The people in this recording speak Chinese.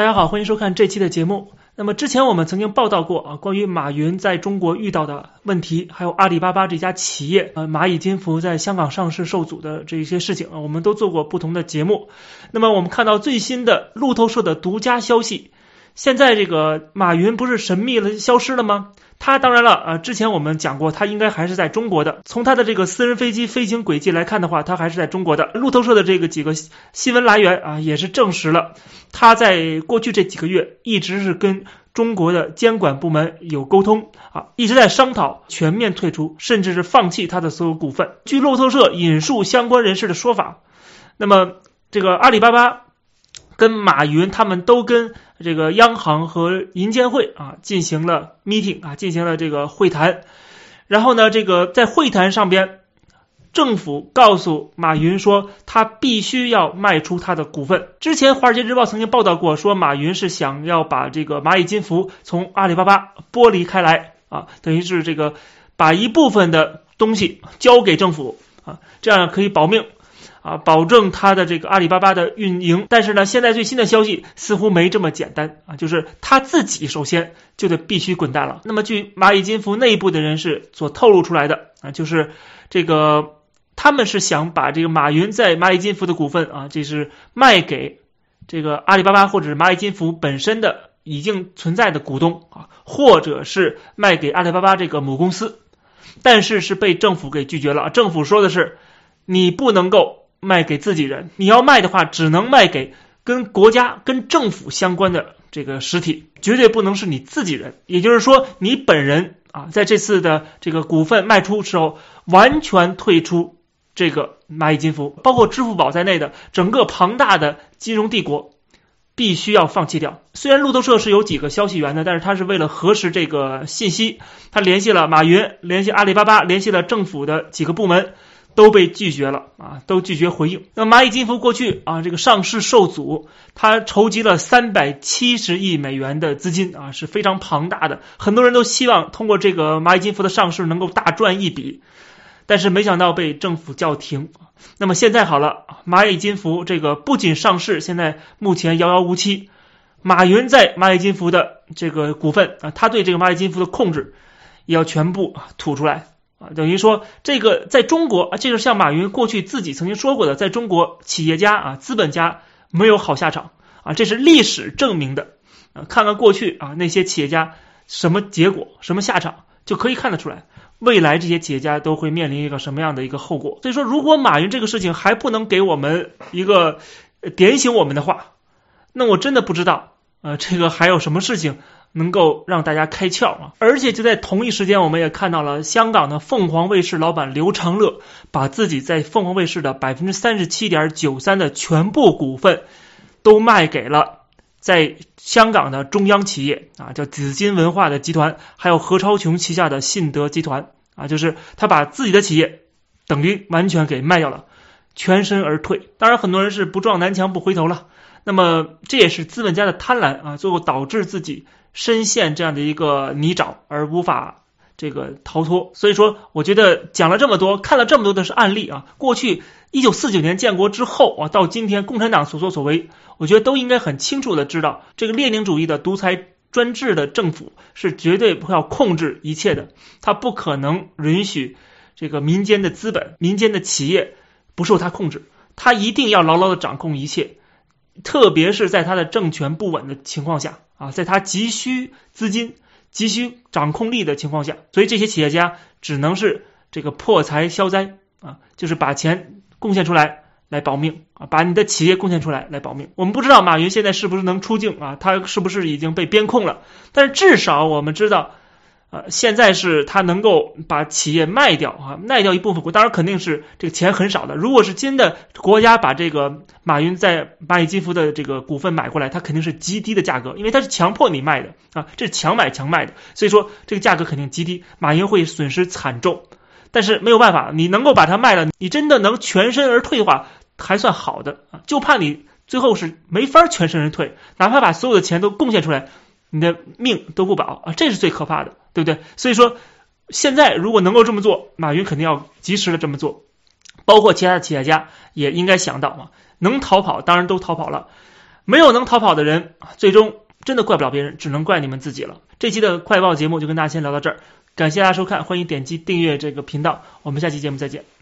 大家好，欢迎收看这期的节目。那么之前我们曾经报道过啊，关于马云在中国遇到的问题，还有阿里巴巴这家企业呃蚂蚁金服在香港上市受阻的这一些事情啊，我们都做过不同的节目。那么我们看到最新的路透社的独家消息，现在这个马云不是神秘了消失了吗？他当然了，呃，之前我们讲过，他应该还是在中国的。从他的这个私人飞机飞行轨迹来看的话，他还是在中国的。路透社的这个几个新闻来源啊，也是证实了他在过去这几个月一直是跟中国的监管部门有沟通啊，一直在商讨全面退出，甚至是放弃他的所有股份。据路透社引述相关人士的说法，那么这个阿里巴巴。跟马云他们都跟这个央行和银监会啊进行了 meeting 啊，进行了这个会谈。然后呢，这个在会谈上边，政府告诉马云说，他必须要卖出他的股份。之前《华尔街日报》曾经报道过，说马云是想要把这个蚂蚁金服从阿里巴巴剥离开来啊，等于是这个把一部分的东西交给政府啊，这样可以保命。啊，保证他的这个阿里巴巴的运营，但是呢，现在最新的消息似乎没这么简单啊，就是他自己首先就得必须滚蛋了。那么，据蚂蚁金服内部的人士所透露出来的啊，就是这个他们是想把这个马云在蚂蚁金服的股份啊，这是卖给这个阿里巴巴或者是蚂蚁金服本身的已经存在的股东啊，或者是卖给阿里巴巴这个母公司，但是是被政府给拒绝了。政府说的是，你不能够。卖给自己人，你要卖的话，只能卖给跟国家、跟政府相关的这个实体，绝对不能是你自己人。也就是说，你本人啊，在这次的这个股份卖出时候，完全退出这个蚂蚁金服，包括支付宝在内的整个庞大的金融帝国，必须要放弃掉。虽然路透社是有几个消息源的，但是他是为了核实这个信息，他联系了马云，联系阿里巴巴，联系了政府的几个部门。都被拒绝了啊，都拒绝回应。那蚂蚁金服过去啊，这个上市受阻，它筹集了三百七十亿美元的资金啊，是非常庞大的。很多人都希望通过这个蚂蚁金服的上市能够大赚一笔，但是没想到被政府叫停。那么现在好了，蚂蚁金服这个不仅上市，现在目前遥遥无期。马云在蚂蚁金服的这个股份啊，他对这个蚂蚁金服的控制也要全部吐出来。啊，等于说这个在中国啊，这个像马云过去自己曾经说过的，在中国企业家啊，资本家没有好下场啊，这是历史证明的啊。看看过去啊，那些企业家什么结果、什么下场，就可以看得出来，未来这些企业家都会面临一个什么样的一个后果。所以说，如果马云这个事情还不能给我们一个点醒我们的话，那我真的不知道啊，这个还有什么事情？能够让大家开窍啊！而且就在同一时间，我们也看到了香港的凤凰卫视老板刘长乐把自己在凤凰卫视的百分之三十七点九三的全部股份都卖给了在香港的中央企业啊，叫紫金文化的集团，还有何超琼旗下的信德集团啊，就是他把自己的企业等于完全给卖掉了，全身而退。当然，很多人是不撞南墙不回头了。那么这也是资本家的贪婪啊，最后导致自己。深陷这样的一个泥沼而无法这个逃脱，所以说我觉得讲了这么多，看了这么多的是案例啊。过去一九四九年建国之后啊，到今天共产党所作所为，我觉得都应该很清楚的知道，这个列宁主义的独裁专制的政府是绝对不要控制一切的，他不可能允许这个民间的资本、民间的企业不受他控制，他一定要牢牢的掌控一切，特别是在他的政权不稳的情况下。啊，在他急需资金、急需掌控力的情况下，所以这些企业家只能是这个破财消灾啊，就是把钱贡献出来来保命啊，把你的企业贡献出来来保命。我们不知道马云现在是不是能出境啊，他是不是已经被边控了？但是至少我们知道。呃，现在是他能够把企业卖掉啊，卖掉一部分股，当然肯定是这个钱很少的。如果是真的国家把这个马云在蚂蚁金服的这个股份买过来，他肯定是极低的价格，因为他是强迫你卖的啊，这是强买强卖的，所以说这个价格肯定极低，马云会损失惨重。但是没有办法，你能够把它卖了，你真的能全身而退的话，还算好的啊，就怕你最后是没法全身而退，哪怕把所有的钱都贡献出来。你的命都不保啊，这是最可怕的，对不对？所以说，现在如果能够这么做，马云肯定要及时的这么做，包括其他的企业家也应该想到嘛，能逃跑当然都逃跑了。没有能逃跑的人，最终真的怪不了别人，只能怪你们自己了。这期的快报节目就跟大家先聊到这儿，感谢大家收看，欢迎点击订阅这个频道，我们下期节目再见。